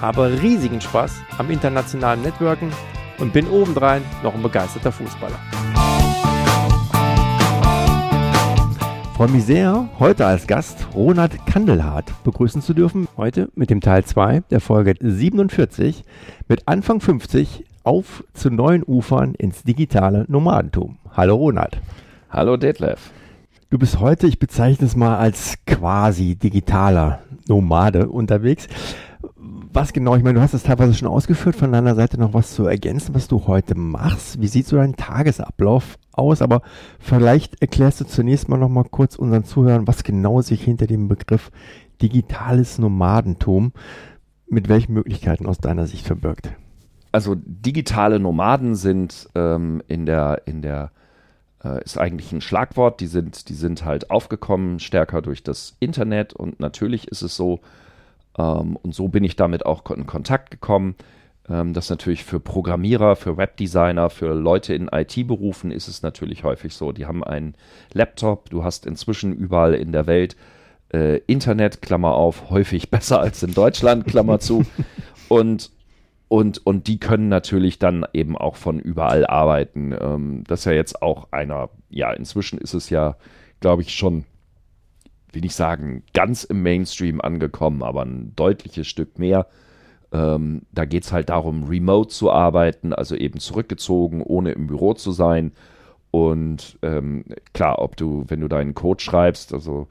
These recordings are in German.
habe riesigen Spaß am internationalen Networken und bin obendrein noch ein begeisterter Fußballer. Ich freue mich sehr, heute als Gast Ronald Kandelhardt begrüßen zu dürfen. Heute mit dem Teil 2 der Folge 47 mit Anfang 50 auf zu neuen Ufern ins digitale Nomadentum. Hallo Ronald. Hallo Detlef. Du bist heute, ich bezeichne es mal als quasi digitaler Nomade unterwegs was genau? Ich meine, du hast es teilweise schon ausgeführt, von deiner Seite noch was zu ergänzen, was du heute machst. Wie sieht so dein Tagesablauf aus? Aber vielleicht erklärst du zunächst mal noch mal kurz unseren Zuhörern, was genau sich hinter dem Begriff digitales Nomadentum mit welchen Möglichkeiten aus deiner Sicht verbirgt. Also digitale Nomaden sind ähm, in der in der äh, ist eigentlich ein Schlagwort. Die sind die sind halt aufgekommen stärker durch das Internet und natürlich ist es so, ähm, und so bin ich damit auch in Kontakt gekommen. Ähm, das natürlich für Programmierer, für Webdesigner, für Leute in IT-Berufen ist es natürlich häufig so. Die haben einen Laptop, du hast inzwischen überall in der Welt äh, Internet, Klammer auf, häufig besser als in Deutschland, Klammer zu. Und und, und die können natürlich dann eben auch von überall arbeiten. Ähm, das ist ja jetzt auch einer, ja, inzwischen ist es ja, glaube ich, schon will ich sagen, ganz im Mainstream angekommen, aber ein deutliches Stück mehr. Ähm, da geht es halt darum, remote zu arbeiten, also eben zurückgezogen, ohne im Büro zu sein. Und ähm, klar, ob du, wenn du deinen Code schreibst, also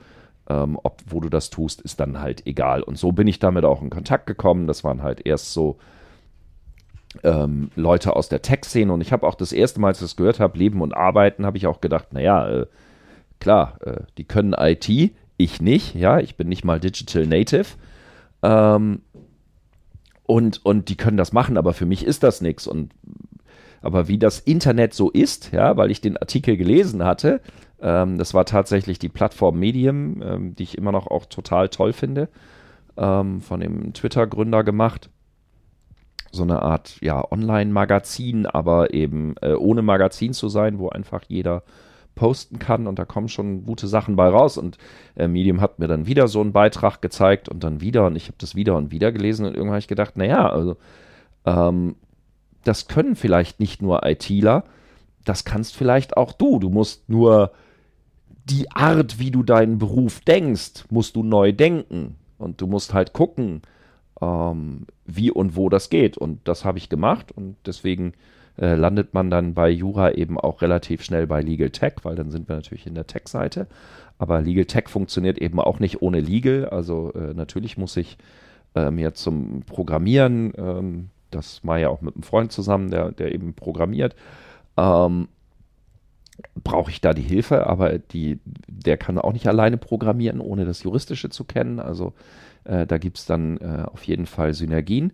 ähm, ob, wo du das tust, ist dann halt egal. Und so bin ich damit auch in Kontakt gekommen. Das waren halt erst so ähm, Leute aus der Tech-Szene. Und ich habe auch das erste Mal, als ich das gehört habe, Leben und Arbeiten, habe ich auch gedacht, naja, äh, klar, äh, die können IT, ich nicht, ja, ich bin nicht mal Digital Native. Ähm, und, und die können das machen, aber für mich ist das nichts. Und aber wie das Internet so ist, ja, weil ich den Artikel gelesen hatte, ähm, das war tatsächlich die Plattform Medium, ähm, die ich immer noch auch total toll finde, ähm, von dem Twitter-Gründer gemacht. So eine Art, ja, Online-Magazin, aber eben äh, ohne Magazin zu sein, wo einfach jeder posten kann und da kommen schon gute Sachen bei raus. Und äh, Medium hat mir dann wieder so einen Beitrag gezeigt und dann wieder und ich habe das wieder und wieder gelesen und irgendwann habe ich gedacht, naja, also ähm, das können vielleicht nicht nur ITler, das kannst vielleicht auch du. Du musst nur die Art, wie du deinen Beruf denkst, musst du neu denken. Und du musst halt gucken, ähm, wie und wo das geht. Und das habe ich gemacht und deswegen äh, landet man dann bei Jura eben auch relativ schnell bei Legal Tech, weil dann sind wir natürlich in der Tech-Seite. Aber Legal Tech funktioniert eben auch nicht ohne Legal. Also äh, natürlich muss ich äh, mir zum Programmieren, ähm, das mache ja auch mit einem Freund zusammen, der, der eben programmiert, ähm, brauche ich da die Hilfe, aber die, der kann auch nicht alleine programmieren, ohne das Juristische zu kennen. Also äh, da gibt es dann äh, auf jeden Fall Synergien.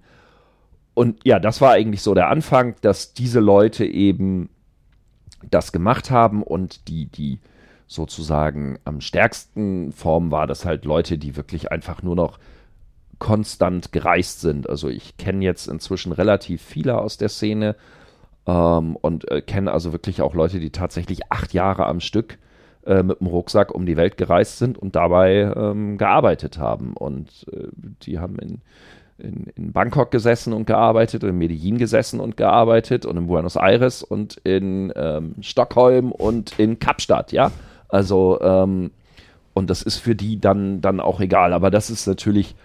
Und ja, das war eigentlich so der Anfang, dass diese Leute eben das gemacht haben und die, die sozusagen am stärksten Form war das halt Leute, die wirklich einfach nur noch konstant gereist sind. Also ich kenne jetzt inzwischen relativ viele aus der Szene ähm, und äh, kenne also wirklich auch Leute, die tatsächlich acht Jahre am Stück äh, mit dem Rucksack um die Welt gereist sind und dabei ähm, gearbeitet haben. Und äh, die haben in in, in Bangkok gesessen und gearbeitet, in Medellin gesessen und gearbeitet und in Buenos Aires und in ähm, Stockholm und in Kapstadt, ja. Also, ähm, und das ist für die dann, dann auch egal. Aber das ist natürlich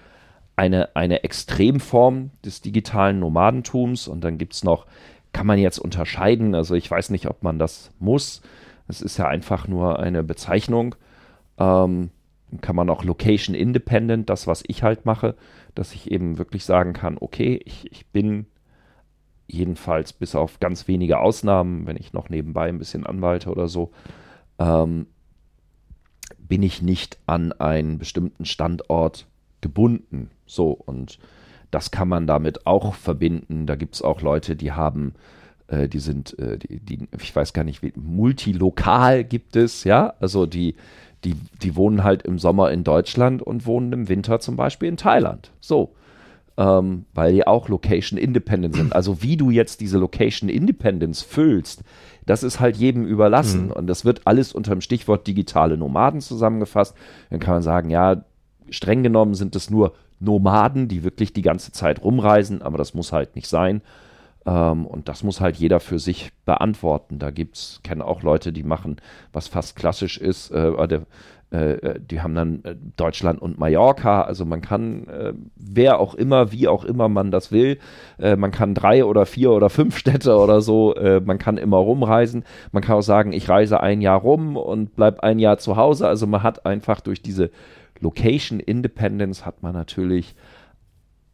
eine, eine Extremform des digitalen Nomadentums. Und dann gibt es noch, kann man jetzt unterscheiden, also ich weiß nicht, ob man das muss. Es ist ja einfach nur eine Bezeichnung. Ähm, kann man auch Location Independent, das, was ich halt mache, dass ich eben wirklich sagen kann, okay, ich, ich bin jedenfalls bis auf ganz wenige Ausnahmen, wenn ich noch nebenbei ein bisschen anwalte oder so, ähm, bin ich nicht an einen bestimmten Standort gebunden. So, und Das kann man damit auch verbinden. Da gibt es auch Leute, die haben, äh, die sind, äh, die, die, ich weiß gar nicht, wie, multilokal gibt es, ja, also die, die, die wohnen halt im Sommer in Deutschland und wohnen im Winter zum Beispiel in Thailand. So. Ähm, weil die auch Location Independent sind. Also wie du jetzt diese Location Independence füllst, das ist halt jedem überlassen. Mhm. Und das wird alles unter dem Stichwort digitale Nomaden zusammengefasst. Dann kann man sagen, ja, streng genommen sind es nur Nomaden, die wirklich die ganze Zeit rumreisen, aber das muss halt nicht sein. Ähm, und das muss halt jeder für sich beantworten. Da gibt's, kenne auch Leute, die machen, was fast klassisch ist, äh, der, äh, äh, die haben dann äh, Deutschland und Mallorca. Also man kann, äh, wer auch immer, wie auch immer man das will, äh, man kann drei oder vier oder fünf Städte oder so, man kann immer rumreisen. Man kann auch sagen, ich reise ein Jahr rum und bleib ein Jahr zu Hause. Also man hat einfach durch diese Location Independence hat man natürlich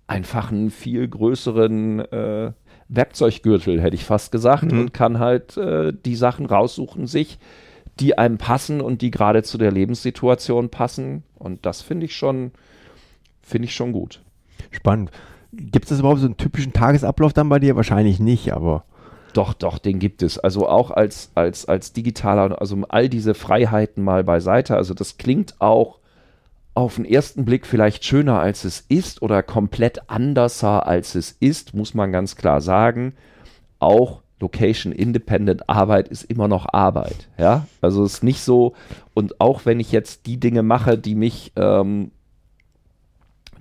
einfach einen viel größeren äh, Werkzeuggürtel, hätte ich fast gesagt, mhm. und kann halt äh, die Sachen raussuchen, sich, die einem passen und die gerade zu der Lebenssituation passen. Und das finde ich schon, finde ich schon gut. Spannend. Gibt es überhaupt so einen typischen Tagesablauf dann bei dir? Wahrscheinlich nicht, aber. Doch, doch, den gibt es. Also auch als, als, als digitaler, also all diese Freiheiten mal beiseite. Also das klingt auch auf den ersten Blick vielleicht schöner als es ist oder komplett anderser als es ist, muss man ganz klar sagen. Auch Location Independent Arbeit ist immer noch Arbeit. Ja, also es ist nicht so. Und auch wenn ich jetzt die Dinge mache, die mich, ähm,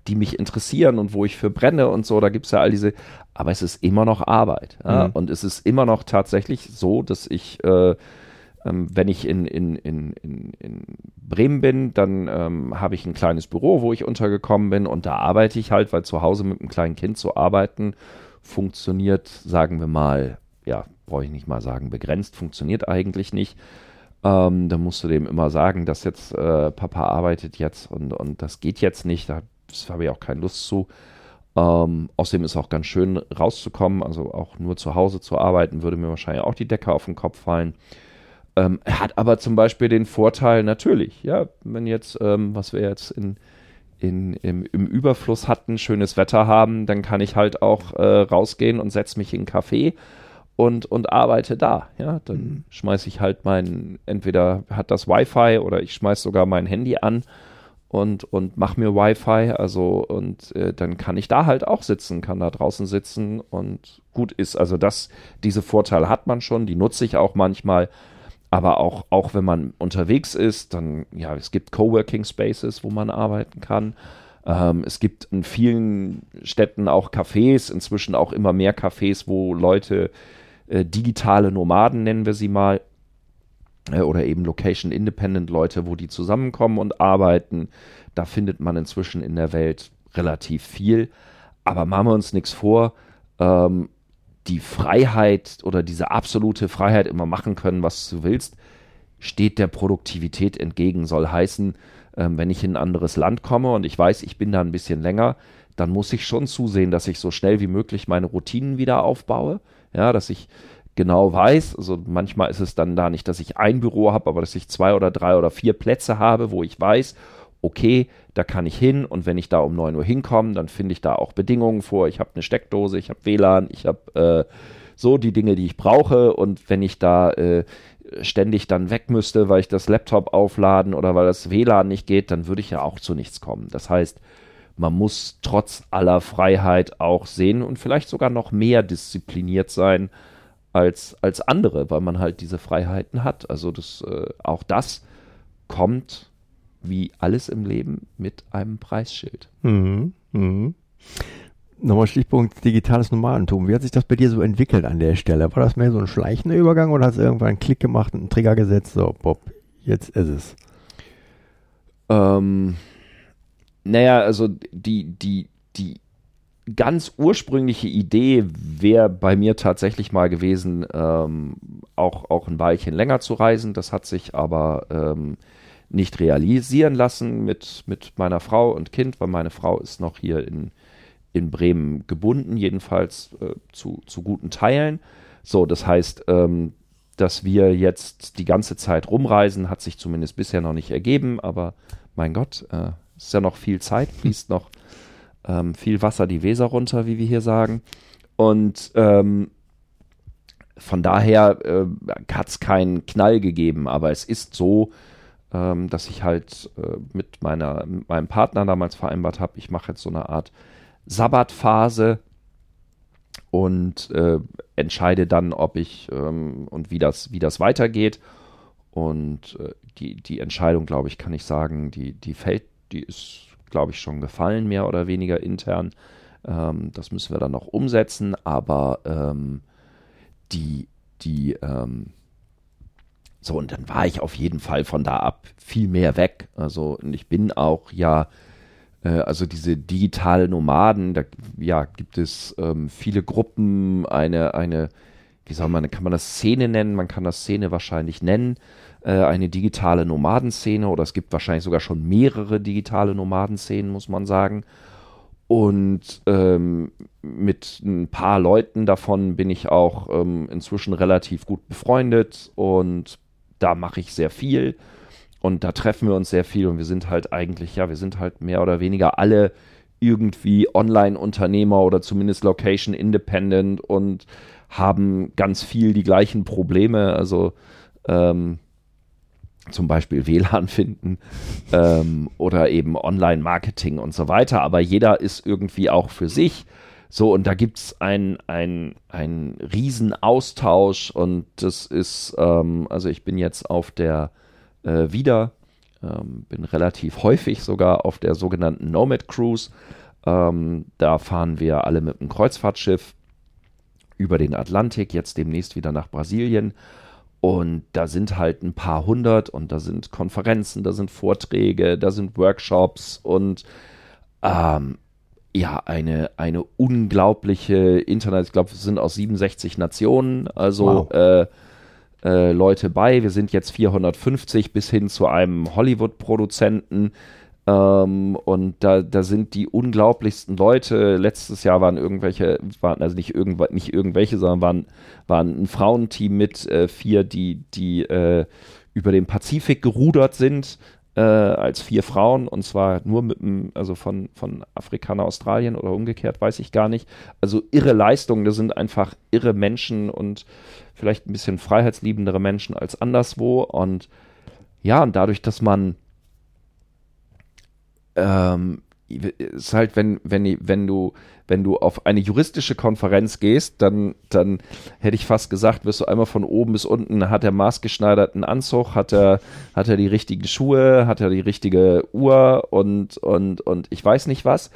die mich interessieren und wo ich für brenne und so, da gibt es ja all diese. Aber es ist immer noch Arbeit. Ja? Mhm. Und es ist immer noch tatsächlich so, dass ich äh, ähm, wenn ich in, in, in, in, Bremen bin, dann ähm, habe ich ein kleines Büro, wo ich untergekommen bin und da arbeite ich halt, weil zu Hause mit einem kleinen Kind zu arbeiten funktioniert, sagen wir mal, ja, brauche ich nicht mal sagen, begrenzt, funktioniert eigentlich nicht. Ähm, da musst du dem immer sagen, dass jetzt äh, Papa arbeitet jetzt und, und das geht jetzt nicht, da habe ich auch keine Lust zu. Ähm, außerdem ist auch ganz schön rauszukommen, also auch nur zu Hause zu arbeiten, würde mir wahrscheinlich auch die Decke auf den Kopf fallen. Ähm, hat aber zum Beispiel den Vorteil, natürlich, ja, wenn jetzt, ähm, was wir jetzt in, in, im, im, Überfluss hatten, schönes Wetter haben, dann kann ich halt auch äh, rausgehen und setze mich in einen Café und, und arbeite da. Ja, dann mhm. schmeiße ich halt mein, entweder hat das Wi-Fi oder ich schmeiße sogar mein Handy an und, und mache mir Wi-Fi, also und äh, dann kann ich da halt auch sitzen, kann da draußen sitzen und gut ist. Also das, diese Vorteile hat man schon, die nutze ich auch manchmal aber auch, auch wenn man unterwegs ist, dann, ja, es gibt Coworking Spaces, wo man arbeiten kann. Ähm, es gibt in vielen Städten auch Cafés, inzwischen auch immer mehr Cafés, wo Leute äh, digitale Nomaden, nennen wir sie mal, äh, oder eben Location Independent Leute, wo die zusammenkommen und arbeiten. Da findet man inzwischen in der Welt relativ viel. Aber machen wir uns nichts vor. Ähm, die Freiheit oder diese absolute Freiheit immer machen können, was du willst, steht der Produktivität entgegen. Soll heißen, ähm, wenn ich in ein anderes Land komme und ich weiß, ich bin da ein bisschen länger, dann muss ich schon zusehen, dass ich so schnell wie möglich meine Routinen wieder aufbaue. Ja, dass ich genau weiß, also manchmal ist es dann da nicht, dass ich ein Büro habe, aber dass ich zwei oder drei oder vier Plätze habe, wo ich weiß, okay, da kann ich hin und wenn ich da um 9 Uhr hinkomme, dann finde ich da auch Bedingungen vor. Ich habe eine Steckdose, ich habe WLAN, ich habe äh, so die Dinge, die ich brauche und wenn ich da äh, ständig dann weg müsste, weil ich das Laptop aufladen oder weil das WLAN nicht geht, dann würde ich ja auch zu nichts kommen. Das heißt, man muss trotz aller Freiheit auch sehen und vielleicht sogar noch mehr diszipliniert sein als, als andere, weil man halt diese Freiheiten hat. Also das, äh, auch das kommt wie alles im Leben mit einem Preisschild. Mhm. Mhm. Nochmal Stichpunkt digitales Nomadentum. Wie hat sich das bei dir so entwickelt an der Stelle? War das mehr so ein schleichender Übergang oder hast du irgendwann einen Klick gemacht und einen Trigger gesetzt? So, Bob, jetzt ist es. Ähm, naja, also die, die, die ganz ursprüngliche Idee wäre bei mir tatsächlich mal gewesen, ähm, auch, auch ein Weilchen länger zu reisen. Das hat sich aber ähm, nicht realisieren lassen mit, mit meiner Frau und Kind, weil meine Frau ist noch hier in, in Bremen gebunden, jedenfalls äh, zu, zu guten Teilen. So, das heißt, ähm, dass wir jetzt die ganze Zeit rumreisen, hat sich zumindest bisher noch nicht ergeben, aber mein Gott, äh, ist ja noch viel Zeit, fließt noch, ähm, viel Wasser die Weser runter, wie wir hier sagen. Und ähm, von daher äh, hat es keinen Knall gegeben, aber es ist so, ähm, dass ich halt äh, mit, meiner, mit meinem Partner damals vereinbart habe, ich mache jetzt so eine Art Sabbatphase und äh, entscheide dann, ob ich ähm, und wie das, wie das weitergeht. Und äh, die, die Entscheidung, glaube ich, kann ich sagen, die, die fällt, die ist, glaube ich, schon gefallen, mehr oder weniger intern. Ähm, das müssen wir dann noch umsetzen, aber ähm, die, die, ähm, so, und dann war ich auf jeden Fall von da ab viel mehr weg. Also, und ich bin auch ja, äh, also diese digitale Nomaden, da ja, gibt es ähm, viele Gruppen, eine, eine, wie soll man, kann man das Szene nennen? Man kann das Szene wahrscheinlich nennen, äh, eine digitale Nomadenszene oder es gibt wahrscheinlich sogar schon mehrere digitale Nomadenszenen, muss man sagen. Und ähm, mit ein paar Leuten davon bin ich auch ähm, inzwischen relativ gut befreundet und da mache ich sehr viel und da treffen wir uns sehr viel und wir sind halt eigentlich, ja, wir sind halt mehr oder weniger alle irgendwie Online-Unternehmer oder zumindest Location Independent und haben ganz viel die gleichen Probleme. Also ähm, zum Beispiel WLAN finden ähm, oder eben Online-Marketing und so weiter. Aber jeder ist irgendwie auch für sich. So, und da gibt es einen ein, Riesenaustausch und das ist, ähm, also ich bin jetzt auf der äh, wieder, ähm, bin relativ häufig sogar auf der sogenannten Nomad Cruise. Ähm, da fahren wir alle mit einem Kreuzfahrtschiff über den Atlantik, jetzt demnächst wieder nach Brasilien und da sind halt ein paar hundert und da sind Konferenzen, da sind Vorträge, da sind Workshops und ähm, ja, eine, eine unglaubliche Internet, ich glaube, es sind aus 67 Nationen, also wow. äh, äh, Leute bei. Wir sind jetzt 450 bis hin zu einem Hollywood-Produzenten. Ähm, und da, da sind die unglaublichsten Leute. Letztes Jahr waren irgendwelche, waren also nicht, irgendw nicht irgendwelche, sondern waren, waren ein Frauenteam mit äh, vier, die, die äh, über den Pazifik gerudert sind. Äh, als vier Frauen und zwar nur mit dem, also von, von Afrika nach Australien oder umgekehrt, weiß ich gar nicht. Also irre Leistungen, das sind einfach irre Menschen und vielleicht ein bisschen freiheitsliebendere Menschen als anderswo. Und ja, und dadurch, dass man ähm, ist halt, wenn, wenn, wenn du, wenn du auf eine juristische Konferenz gehst, dann, dann hätte ich fast gesagt, wirst du einmal von oben bis unten, hat er maßgeschneiderten Anzug, hat er, hat er die richtigen Schuhe, hat er die richtige Uhr und, und, und ich weiß nicht was.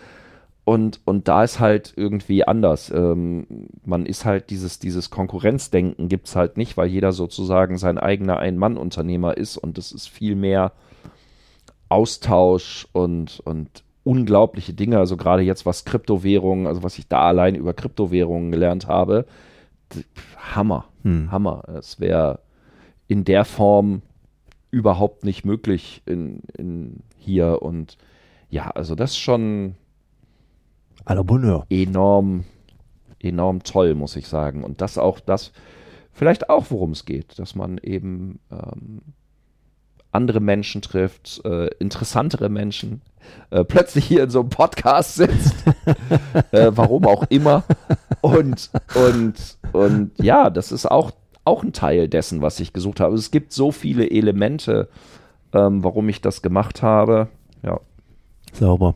Und, und da ist halt irgendwie anders. Ähm, man ist halt dieses, dieses Konkurrenzdenken gibt es halt nicht, weil jeder sozusagen sein eigener Ein-Mann-Unternehmer ist und das ist viel mehr Austausch und, und unglaubliche Dinge. Also gerade jetzt was Kryptowährungen, also was ich da allein über Kryptowährungen gelernt habe, Hammer, hm. Hammer. Es wäre in der Form überhaupt nicht möglich in, in hier und ja, also das ist schon enorm, enorm toll, muss ich sagen. Und das auch das, vielleicht auch, worum es geht, dass man eben ähm, andere Menschen trifft, äh, interessantere Menschen, äh, plötzlich hier in so einem Podcast sitzt, äh, warum auch immer. Und, und, und ja, das ist auch, auch ein Teil dessen, was ich gesucht habe. Es gibt so viele Elemente, ähm, warum ich das gemacht habe. Ja. Sauber.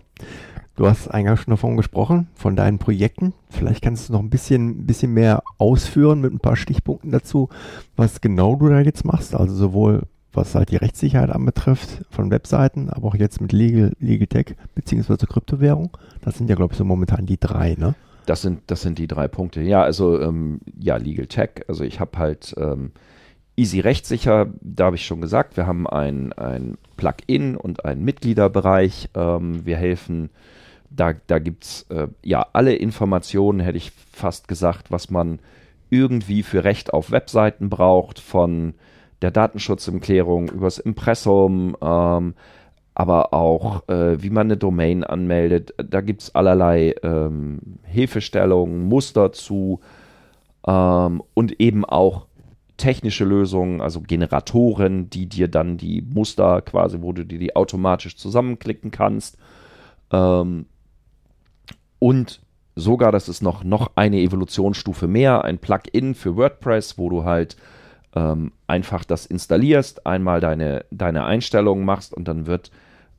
Du hast eingangs schon davon gesprochen, von deinen Projekten. Vielleicht kannst du noch ein bisschen, bisschen mehr ausführen mit ein paar Stichpunkten dazu, was genau du da jetzt machst. Also sowohl was halt die Rechtssicherheit anbetrifft von Webseiten, aber auch jetzt mit Legal, Legal Tech beziehungsweise Kryptowährung. Das sind ja, glaube ich, so momentan die drei, ne? Das sind, das sind die drei Punkte. Ja, also ähm, ja, Legal Tech. Also ich habe halt ähm, Easy Rechtssicher, da habe ich schon gesagt, wir haben ein, ein Plugin und einen Mitgliederbereich. Ähm, wir helfen, da, da gibt es äh, ja alle Informationen, hätte ich fast gesagt, was man irgendwie für Recht auf Webseiten braucht, von der Datenschutzerklärung, übers Impressum, ähm, aber auch, äh, wie man eine Domain anmeldet. Da gibt es allerlei ähm, Hilfestellungen, Muster zu ähm, und eben auch technische Lösungen, also Generatoren, die dir dann die Muster quasi, wo du dir die automatisch zusammenklicken kannst. Ähm, und sogar, das ist noch, noch eine Evolutionsstufe mehr, ein Plugin für WordPress, wo du halt ähm, einfach das installierst, einmal deine, deine Einstellungen machst und dann wird,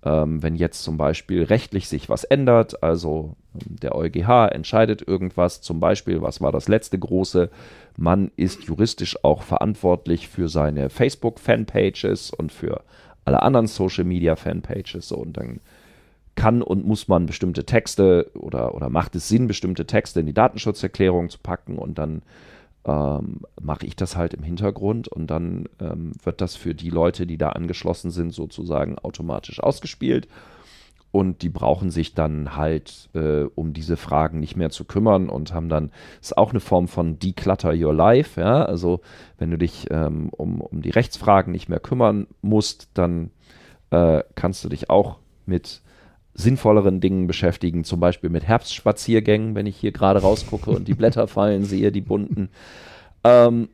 ähm, wenn jetzt zum Beispiel rechtlich sich was ändert, also ähm, der EuGH entscheidet irgendwas, zum Beispiel, was war das letzte große, man ist juristisch auch verantwortlich für seine Facebook-Fanpages und für alle anderen Social-Media-Fanpages so und dann kann und muss man bestimmte Texte oder, oder macht es Sinn, bestimmte Texte in die Datenschutzerklärung zu packen und dann ähm, mache ich das halt im Hintergrund und dann ähm, wird das für die Leute, die da angeschlossen sind, sozusagen automatisch ausgespielt. Und die brauchen sich dann halt äh, um diese Fragen nicht mehr zu kümmern und haben dann, ist auch eine Form von Declutter Your Life, ja. Also wenn du dich ähm, um, um die Rechtsfragen nicht mehr kümmern musst, dann äh, kannst du dich auch mit sinnvolleren Dingen beschäftigen, zum Beispiel mit Herbstspaziergängen, wenn ich hier gerade rausgucke und die Blätter fallen sehe, die bunten. Ähm,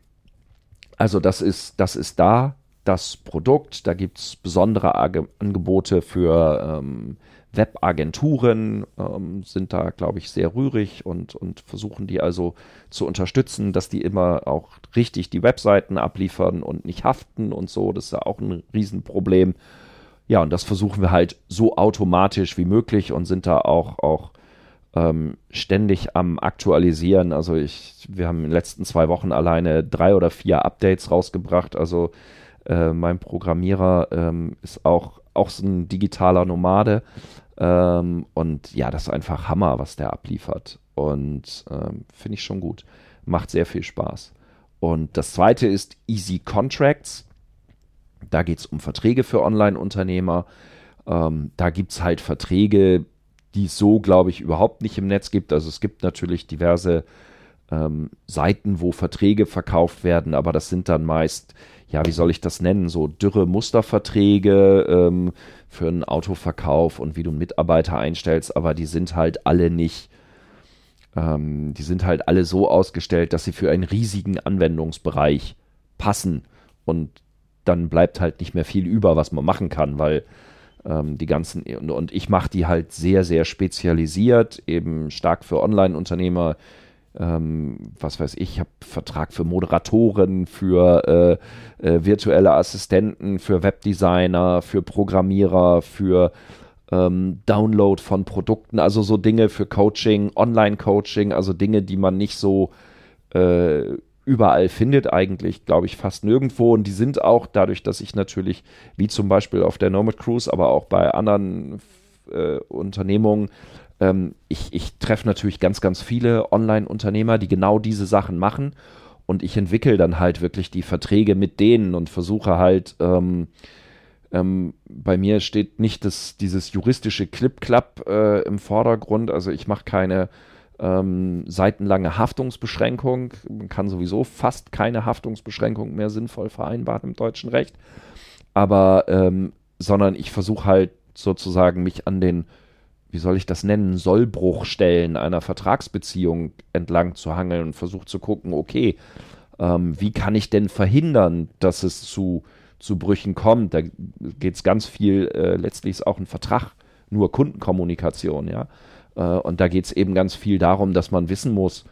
also das ist, das ist da das Produkt. Da gibt es besondere Ag Angebote für ähm, Webagenturen, ähm, sind da, glaube ich, sehr rührig und, und versuchen die also zu unterstützen, dass die immer auch richtig die Webseiten abliefern und nicht haften und so. Das ist ja auch ein Riesenproblem. Ja, und das versuchen wir halt so automatisch wie möglich und sind da auch, auch ähm, ständig am Aktualisieren. Also ich, wir haben in den letzten zwei Wochen alleine drei oder vier Updates rausgebracht. Also äh, mein Programmierer ähm, ist auch, auch so ein digitaler Nomade. Ähm, und ja, das ist einfach Hammer, was der abliefert. Und ähm, finde ich schon gut. Macht sehr viel Spaß. Und das zweite ist Easy Contracts. Da geht es um Verträge für Online-Unternehmer. Ähm, da gibt es halt Verträge, die es so, glaube ich, überhaupt nicht im Netz gibt. Also es gibt natürlich diverse ähm, Seiten, wo Verträge verkauft werden, aber das sind dann meist, ja, wie soll ich das nennen, so dürre Musterverträge ähm, für einen Autoverkauf und wie du einen Mitarbeiter einstellst, aber die sind halt alle nicht, ähm, die sind halt alle so ausgestellt, dass sie für einen riesigen Anwendungsbereich passen. Und dann bleibt halt nicht mehr viel über, was man machen kann, weil ähm, die ganzen, und, ich mache die halt sehr, sehr spezialisiert, eben stark für Online-Unternehmer. Ähm, was weiß ich, ich habe Vertrag für Moderatoren, für äh, äh, virtuelle Assistenten, für Webdesigner, für Programmierer, für ähm, Download von Produkten, also so Dinge für Coaching, Online-Coaching, also Dinge, die man nicht so äh, überall findet, eigentlich, glaube ich, fast nirgendwo. Und die sind auch dadurch, dass ich natürlich, wie zum Beispiel auf der Nomad Cruise, aber auch bei anderen äh, Unternehmungen, ähm, ich, ich treffe natürlich ganz, ganz viele Online-Unternehmer, die genau diese Sachen machen. Und ich entwickle dann halt wirklich die Verträge mit denen und versuche halt, ähm, ähm, bei mir steht nicht das, dieses juristische Clip-Clap äh, im Vordergrund. Also ich mache keine ähm, seitenlange Haftungsbeschränkung. Man kann sowieso fast keine Haftungsbeschränkung mehr sinnvoll vereinbaren im deutschen Recht. Aber, ähm, sondern ich versuche halt sozusagen mich an den, wie soll ich das nennen, Sollbruchstellen einer Vertragsbeziehung entlang zu hangeln und versuche zu gucken, okay, ähm, wie kann ich denn verhindern, dass es zu, zu Brüchen kommt? Da geht es ganz viel, äh, letztlich ist auch ein Vertrag nur Kundenkommunikation, ja. Äh, und da geht es eben ganz viel darum, dass man wissen muss,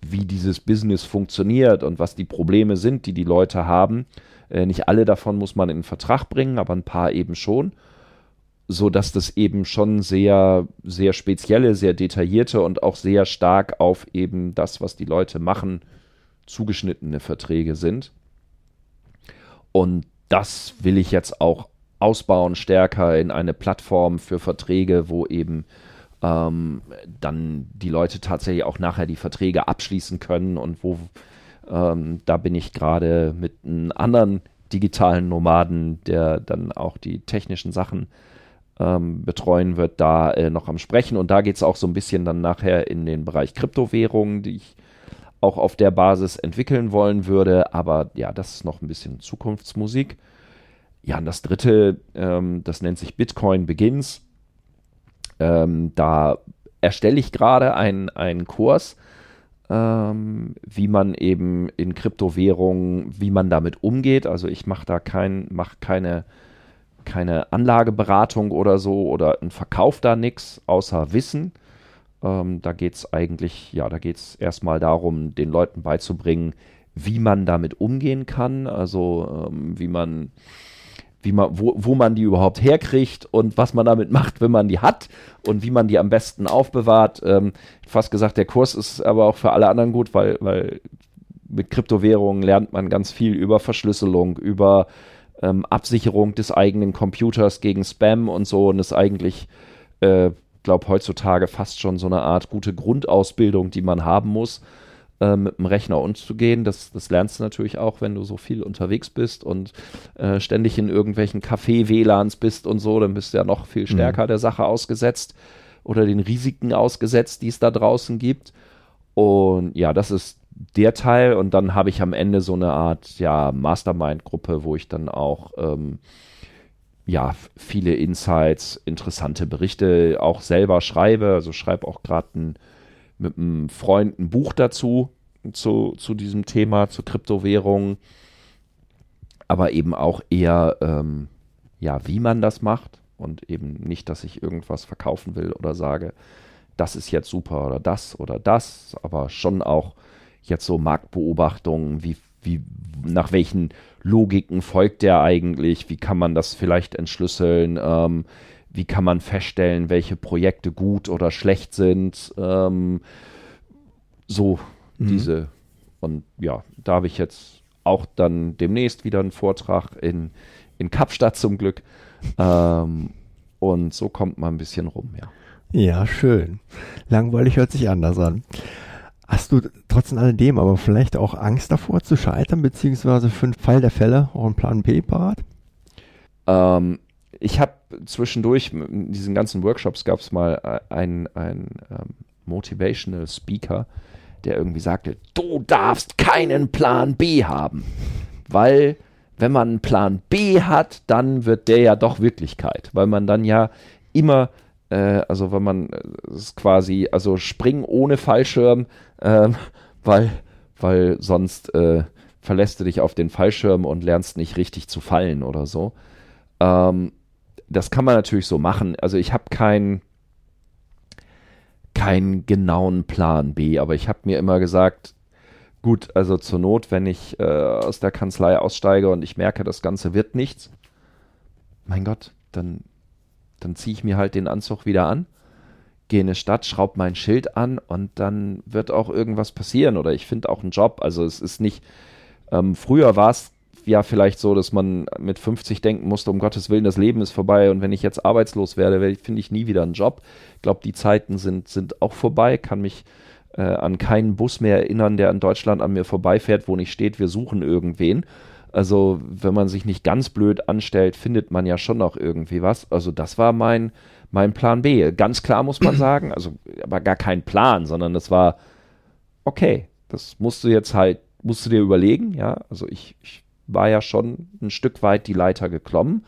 wie dieses Business funktioniert und was die Probleme sind, die die Leute haben. Äh, nicht alle davon muss man in den Vertrag bringen, aber ein paar eben schon, so dass das eben schon sehr, sehr spezielle, sehr detaillierte und auch sehr stark auf eben das, was die Leute machen, zugeschnittene Verträge sind. Und das will ich jetzt auch ausbauen stärker in eine Plattform für Verträge, wo eben ähm, dann die Leute tatsächlich auch nachher die Verträge abschließen können und wo ähm, da bin ich gerade mit einem anderen digitalen Nomaden, der dann auch die technischen Sachen ähm, betreuen wird, da äh, noch am Sprechen. Und da geht es auch so ein bisschen dann nachher in den Bereich Kryptowährungen, die ich auch auf der Basis entwickeln wollen würde. Aber ja, das ist noch ein bisschen Zukunftsmusik. Ja, und das dritte, ähm, das nennt sich Bitcoin Begins. Ähm, da erstelle ich gerade einen, einen Kurs, ähm, wie man eben in Kryptowährungen, wie man damit umgeht. Also ich mache da kein, mach keine, keine Anlageberatung oder so oder ein Verkauf da nichts, außer Wissen. Ähm, da geht es eigentlich, ja, da geht es erstmal darum, den Leuten beizubringen, wie man damit umgehen kann, also ähm, wie man, wie man, wo, wo man die überhaupt herkriegt und was man damit macht, wenn man die hat und wie man die am besten aufbewahrt. Ähm, fast gesagt, der Kurs ist aber auch für alle anderen gut, weil, weil mit Kryptowährungen lernt man ganz viel über Verschlüsselung, über ähm, Absicherung des eigenen Computers gegen Spam und so und ist eigentlich äh, glaube heutzutage fast schon so eine Art gute Grundausbildung, die man haben muss, äh, mit dem Rechner umzugehen. Das, das lernst du natürlich auch, wenn du so viel unterwegs bist und äh, ständig in irgendwelchen Café-WLANs bist und so, dann bist du ja noch viel mhm. stärker mhm. der Sache ausgesetzt oder den Risiken ausgesetzt, die es da draußen gibt. Und ja, das ist der Teil und dann habe ich am Ende so eine Art ja Mastermind-Gruppe, wo ich dann auch ähm, ja, viele Insights, interessante Berichte auch selber schreibe. Also schreibe auch gerade mit einem Freund ein Buch dazu, zu, zu diesem Thema, zu Kryptowährungen. Aber eben auch eher, ähm, ja, wie man das macht und eben nicht, dass ich irgendwas verkaufen will oder sage, das ist jetzt super oder das oder das, aber schon auch jetzt so Marktbeobachtungen, wie, wie, nach welchen Logiken folgt der eigentlich? Wie kann man das vielleicht entschlüsseln? Ähm, wie kann man feststellen, welche Projekte gut oder schlecht sind? Ähm, so mhm. diese. Und ja, da habe ich jetzt auch dann demnächst wieder einen Vortrag in, in Kapstadt zum Glück. Ähm, und so kommt man ein bisschen rum, ja. Ja, schön. Langweilig hört sich anders an. Hast du trotz alledem aber vielleicht auch Angst davor zu scheitern, beziehungsweise für den Fall der Fälle auch einen Plan B parat? Ähm, ich habe zwischendurch, in diesen ganzen Workshops gab es mal einen, einen ähm, Motivational Speaker, der irgendwie sagte, du darfst keinen Plan B haben, weil wenn man einen Plan B hat, dann wird der ja doch Wirklichkeit, weil man dann ja immer äh, also wenn man es äh, quasi, also springen ohne Fallschirm, äh, weil, weil sonst äh, verlässt du dich auf den Fallschirm und lernst nicht richtig zu fallen oder so. Ähm, das kann man natürlich so machen. Also ich habe keinen keinen genauen Plan B, aber ich habe mir immer gesagt, gut, also zur Not, wenn ich äh, aus der Kanzlei aussteige und ich merke, das Ganze wird nichts, mein Gott, dann dann ziehe ich mir halt den Anzug wieder an, gehe in eine Stadt, schraube mein Schild an und dann wird auch irgendwas passieren oder ich finde auch einen Job. Also es ist nicht, ähm, früher war es ja vielleicht so, dass man mit 50 denken musste, um Gottes Willen, das Leben ist vorbei und wenn ich jetzt arbeitslos werde, finde ich nie wieder einen Job. Ich glaube, die Zeiten sind, sind auch vorbei, kann mich äh, an keinen Bus mehr erinnern, der in Deutschland an mir vorbeifährt, wo nicht steht, wir suchen irgendwen. Also, wenn man sich nicht ganz blöd anstellt, findet man ja schon noch irgendwie was. Also, das war mein, mein Plan B. Ganz klar muss man sagen, also, aber gar kein Plan, sondern das war, okay, das musst du jetzt halt, musst du dir überlegen, ja. Also, ich, ich war ja schon ein Stück weit die Leiter geklommen.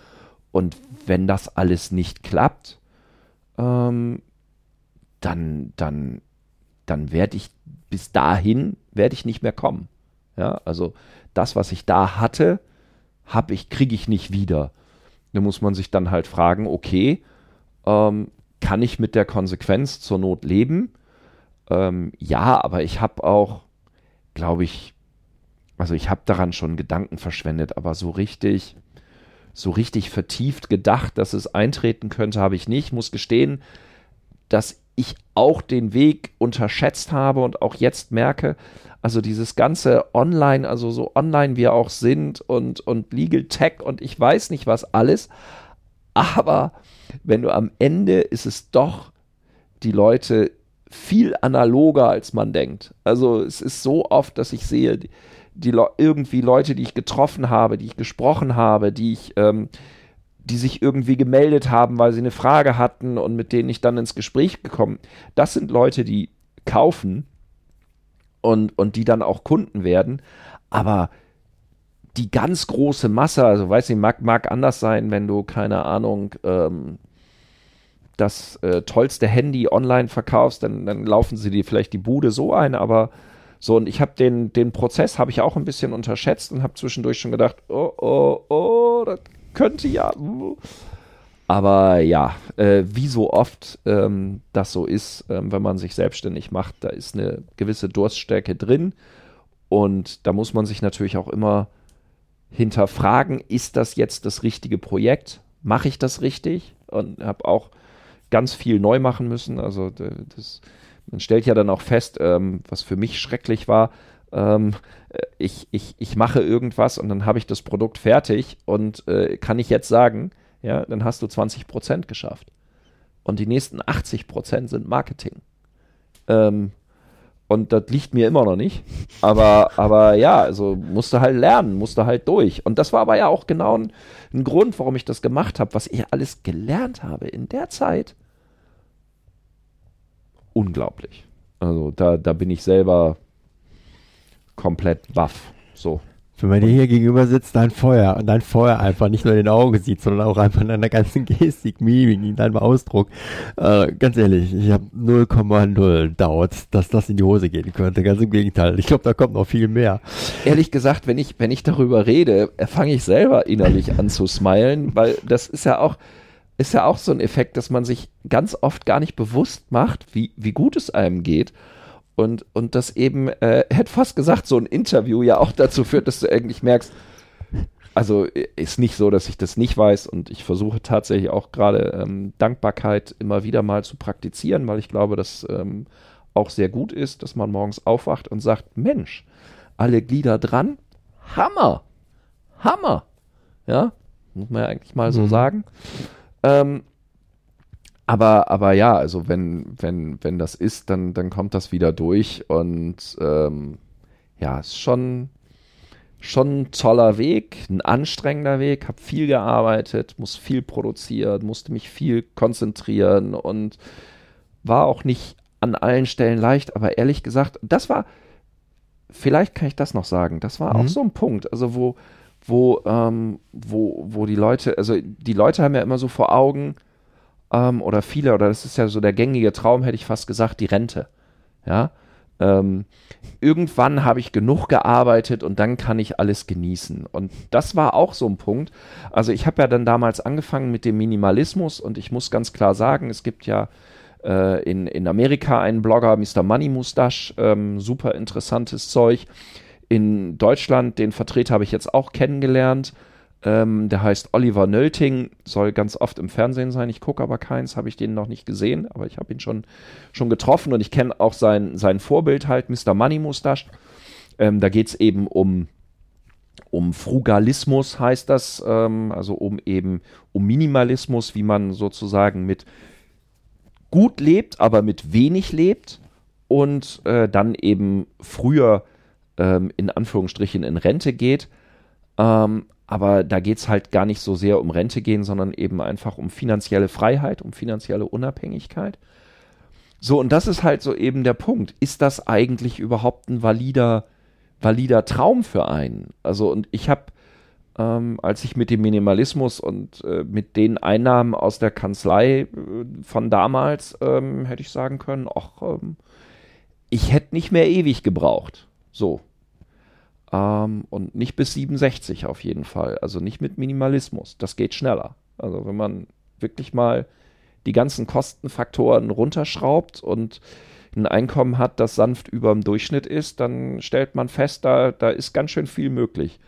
Und wenn das alles nicht klappt, ähm, dann, dann, dann werde ich bis dahin werde ich nicht mehr kommen. Ja, also das, was ich da hatte, habe ich, kriege ich nicht wieder. Da muss man sich dann halt fragen, okay, ähm, kann ich mit der Konsequenz zur Not leben? Ähm, ja, aber ich habe auch, glaube ich, also ich habe daran schon Gedanken verschwendet, aber so richtig, so richtig vertieft gedacht, dass es eintreten könnte, habe ich nicht. Muss gestehen, dass ich auch den Weg unterschätzt habe und auch jetzt merke, also dieses ganze Online, also so online wir auch sind und, und Legal Tech und ich weiß nicht was alles, aber wenn du am Ende ist es doch die Leute viel analoger als man denkt. Also es ist so oft, dass ich sehe, die, die irgendwie Leute, die ich getroffen habe, die ich gesprochen habe, die ich ähm, die sich irgendwie gemeldet haben, weil sie eine Frage hatten und mit denen ich dann ins Gespräch gekommen. Das sind Leute, die kaufen und, und die dann auch Kunden werden. Aber die ganz große Masse, also weiß ich, mag, mag anders sein, wenn du, keine Ahnung, ähm, das äh, tollste Handy online verkaufst, dann, dann laufen sie dir vielleicht die Bude so ein, aber so, und ich habe den, den Prozess habe ich auch ein bisschen unterschätzt und habe zwischendurch schon gedacht, oh, oh, oh, das könnte ja. Aber ja, äh, wie so oft ähm, das so ist, ähm, wenn man sich selbstständig macht, da ist eine gewisse Durststärke drin. Und da muss man sich natürlich auch immer hinterfragen, ist das jetzt das richtige Projekt? Mache ich das richtig? Und habe auch ganz viel neu machen müssen. Also das, man stellt ja dann auch fest, ähm, was für mich schrecklich war, ähm, ich, ich, ich mache irgendwas und dann habe ich das Produkt fertig und äh, kann ich jetzt sagen, ja, dann hast du 20 Prozent geschafft. Und die nächsten 80 Prozent sind Marketing. Ähm, und das liegt mir immer noch nicht. Aber, aber ja, also musste halt lernen, musste halt durch. Und das war aber ja auch genau ein, ein Grund, warum ich das gemacht habe, was ich alles gelernt habe in der Zeit. Unglaublich. Also da, da bin ich selber komplett baff. So. Wenn man dir hier gegenüber sitzt, dein Feuer und dein Feuer einfach nicht nur in den Augen sieht, sondern auch einfach in deiner ganzen Gestik, Mimik, in deinem Ausdruck. Äh, ganz ehrlich, ich habe 0,0 dauert, dass das in die Hose gehen könnte. Ganz im Gegenteil. Ich glaube, da kommt noch viel mehr. Ehrlich gesagt, wenn ich, wenn ich darüber rede, fange ich selber innerlich an zu smilen, weil das ist ja auch, ist ja auch so ein Effekt, dass man sich ganz oft gar nicht bewusst macht, wie, wie gut es einem geht. Und, und das eben, äh, hätte fast gesagt, so ein Interview ja auch dazu führt, dass du eigentlich merkst, also ist nicht so, dass ich das nicht weiß. Und ich versuche tatsächlich auch gerade ähm, Dankbarkeit immer wieder mal zu praktizieren, weil ich glaube, dass ähm, auch sehr gut ist, dass man morgens aufwacht und sagt, Mensch, alle Glieder dran, Hammer, Hammer, ja, muss man ja eigentlich mal so mhm. sagen. Ähm, aber, aber ja, also wenn, wenn, wenn das ist, dann, dann kommt das wieder durch und ähm, ja, ist schon, schon ein toller Weg, ein anstrengender Weg, habe viel gearbeitet, muss viel produzieren, musste mich viel konzentrieren und war auch nicht an allen Stellen leicht, aber ehrlich gesagt, das war, vielleicht kann ich das noch sagen, das war mhm. auch so ein Punkt, also wo, wo, ähm, wo, wo die Leute, also die Leute haben ja immer so vor Augen, ähm, oder viele, oder das ist ja so der gängige Traum, hätte ich fast gesagt, die Rente. Ja. Ähm, irgendwann habe ich genug gearbeitet und dann kann ich alles genießen. Und das war auch so ein Punkt. Also ich habe ja dann damals angefangen mit dem Minimalismus und ich muss ganz klar sagen, es gibt ja äh, in, in Amerika einen Blogger, Mr. Money Mustache, ähm, super interessantes Zeug. In Deutschland, den Vertreter habe ich jetzt auch kennengelernt. Ähm, der heißt Oliver Nölting, soll ganz oft im Fernsehen sein. Ich gucke aber keins, habe ich den noch nicht gesehen, aber ich habe ihn schon, schon getroffen und ich kenne auch sein, sein Vorbild halt, Mr. Money Mustache. Ähm, da geht es eben um, um Frugalismus, heißt das, ähm, also um eben um Minimalismus, wie man sozusagen mit gut lebt, aber mit wenig lebt und äh, dann eben früher ähm, in Anführungsstrichen in Rente geht. Ähm, aber da geht es halt gar nicht so sehr um Rente gehen, sondern eben einfach um finanzielle Freiheit, um finanzielle Unabhängigkeit. So, und das ist halt so eben der Punkt. Ist das eigentlich überhaupt ein valider, valider Traum für einen? Also, und ich habe, ähm, als ich mit dem Minimalismus und äh, mit den Einnahmen aus der Kanzlei äh, von damals, ähm, hätte ich sagen können, ach, ähm, ich hätte nicht mehr ewig gebraucht. So, ähm, und nicht bis 67 auf jeden Fall. Also nicht mit Minimalismus. Das geht schneller. Also wenn man wirklich mal die ganzen Kostenfaktoren runterschraubt und ein Einkommen hat, das sanft über dem Durchschnitt ist, dann stellt man fest, da, da ist ganz schön viel möglich.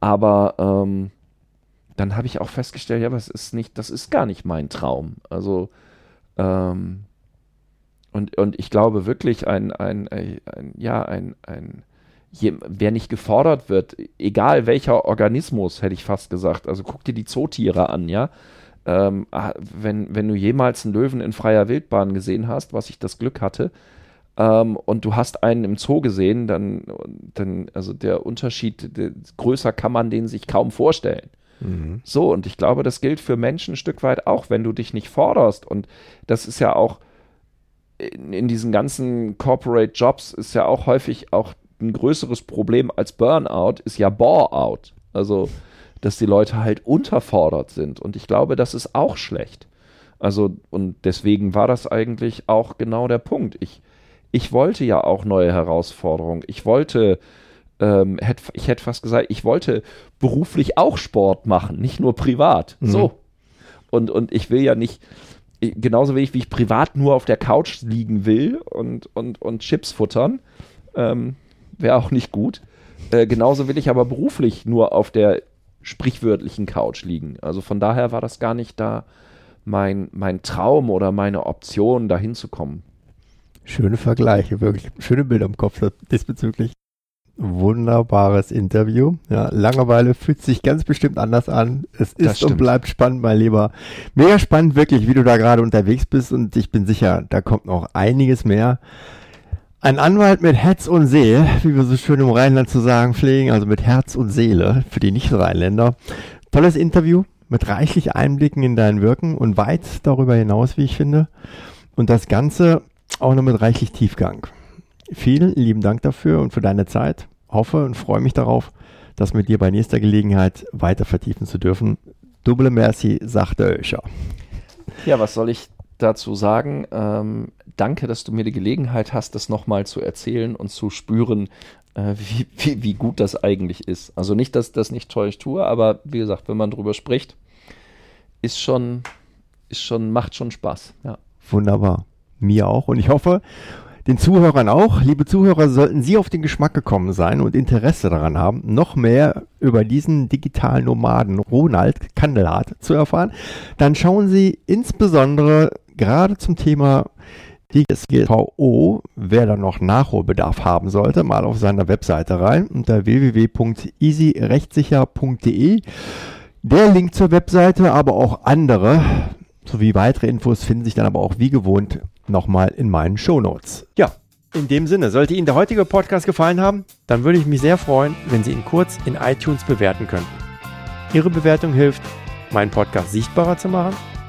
Aber ähm, dann habe ich auch festgestellt, ja, aber es ist nicht, das ist gar nicht mein Traum. Also ähm, und, und ich glaube wirklich ein, ein, ein, ein ja, ein, ein je, wer nicht gefordert wird, egal welcher Organismus, hätte ich fast gesagt, also guck dir die Zootiere an, ja. Ähm, ah, wenn, wenn du jemals einen Löwen in freier Wildbahn gesehen hast, was ich das Glück hatte, ähm, und du hast einen im Zoo gesehen, dann, dann also der Unterschied, der, größer kann man den sich kaum vorstellen. Mhm. So, und ich glaube, das gilt für Menschen ein Stück weit auch, wenn du dich nicht forderst. Und das ist ja auch in, in diesen ganzen Corporate Jobs ist ja auch häufig auch ein größeres Problem als Burnout ist ja Bore-out. Also, dass die Leute halt unterfordert sind. Und ich glaube, das ist auch schlecht. Also, und deswegen war das eigentlich auch genau der Punkt. Ich, ich wollte ja auch neue Herausforderungen. Ich wollte, ähm, hätt, ich hätte fast gesagt, ich wollte beruflich auch Sport machen, nicht nur privat. Mhm. So. Und, und ich will ja nicht, genauso wenig wie ich privat nur auf der Couch liegen will und, und, und Chips futtern, ähm, wäre auch nicht gut. Äh, genauso will ich aber beruflich nur auf der sprichwörtlichen Couch liegen. Also von daher war das gar nicht da mein, mein Traum oder meine Option, da hinzukommen. Schöne Vergleiche, wirklich. Schöne Bilder im Kopf diesbezüglich. Wunderbares Interview. Ja, Langeweile fühlt sich ganz bestimmt anders an. Es ist und bleibt spannend, mein Lieber. Mega spannend, wirklich, wie du da gerade unterwegs bist und ich bin sicher, da kommt noch einiges mehr. Ein Anwalt mit Herz und Seele, wie wir so schön im Rheinland zu sagen pflegen, also mit Herz und Seele für die Nicht-Rheinländer. Tolles Interview mit reichlich Einblicken in dein Wirken und weit darüber hinaus, wie ich finde. Und das Ganze auch noch mit reichlich Tiefgang. Vielen lieben Dank dafür und für deine Zeit. Hoffe und freue mich darauf, das mit dir bei nächster Gelegenheit weiter vertiefen zu dürfen. Double Merci, sagte Öscher. Ja, was soll ich dazu sagen? Ähm, danke, dass du mir die Gelegenheit hast, das nochmal zu erzählen und zu spüren, äh, wie, wie, wie gut das eigentlich ist. Also nicht, dass das nicht toll ich tue, aber wie gesagt, wenn man drüber spricht, ist schon, ist schon, macht schon Spaß. Ja. Wunderbar. Mir auch. Und ich hoffe, den Zuhörern auch. Liebe Zuhörer, sollten Sie auf den Geschmack gekommen sein und Interesse daran haben, noch mehr über diesen digitalen Nomaden Ronald Kandelhardt zu erfahren, dann schauen Sie insbesondere gerade zum Thema DSGVO, wer da noch Nachholbedarf haben sollte, mal auf seiner Webseite rein unter www.easyrechtssicher.de. Der Link zur Webseite, aber auch andere sowie weitere Infos finden sich dann aber auch wie gewohnt nochmal in meinen Shownotes. Ja, in dem Sinne, sollte Ihnen der heutige Podcast gefallen haben, dann würde ich mich sehr freuen, wenn Sie ihn kurz in iTunes bewerten könnten. Ihre Bewertung hilft, meinen Podcast sichtbarer zu machen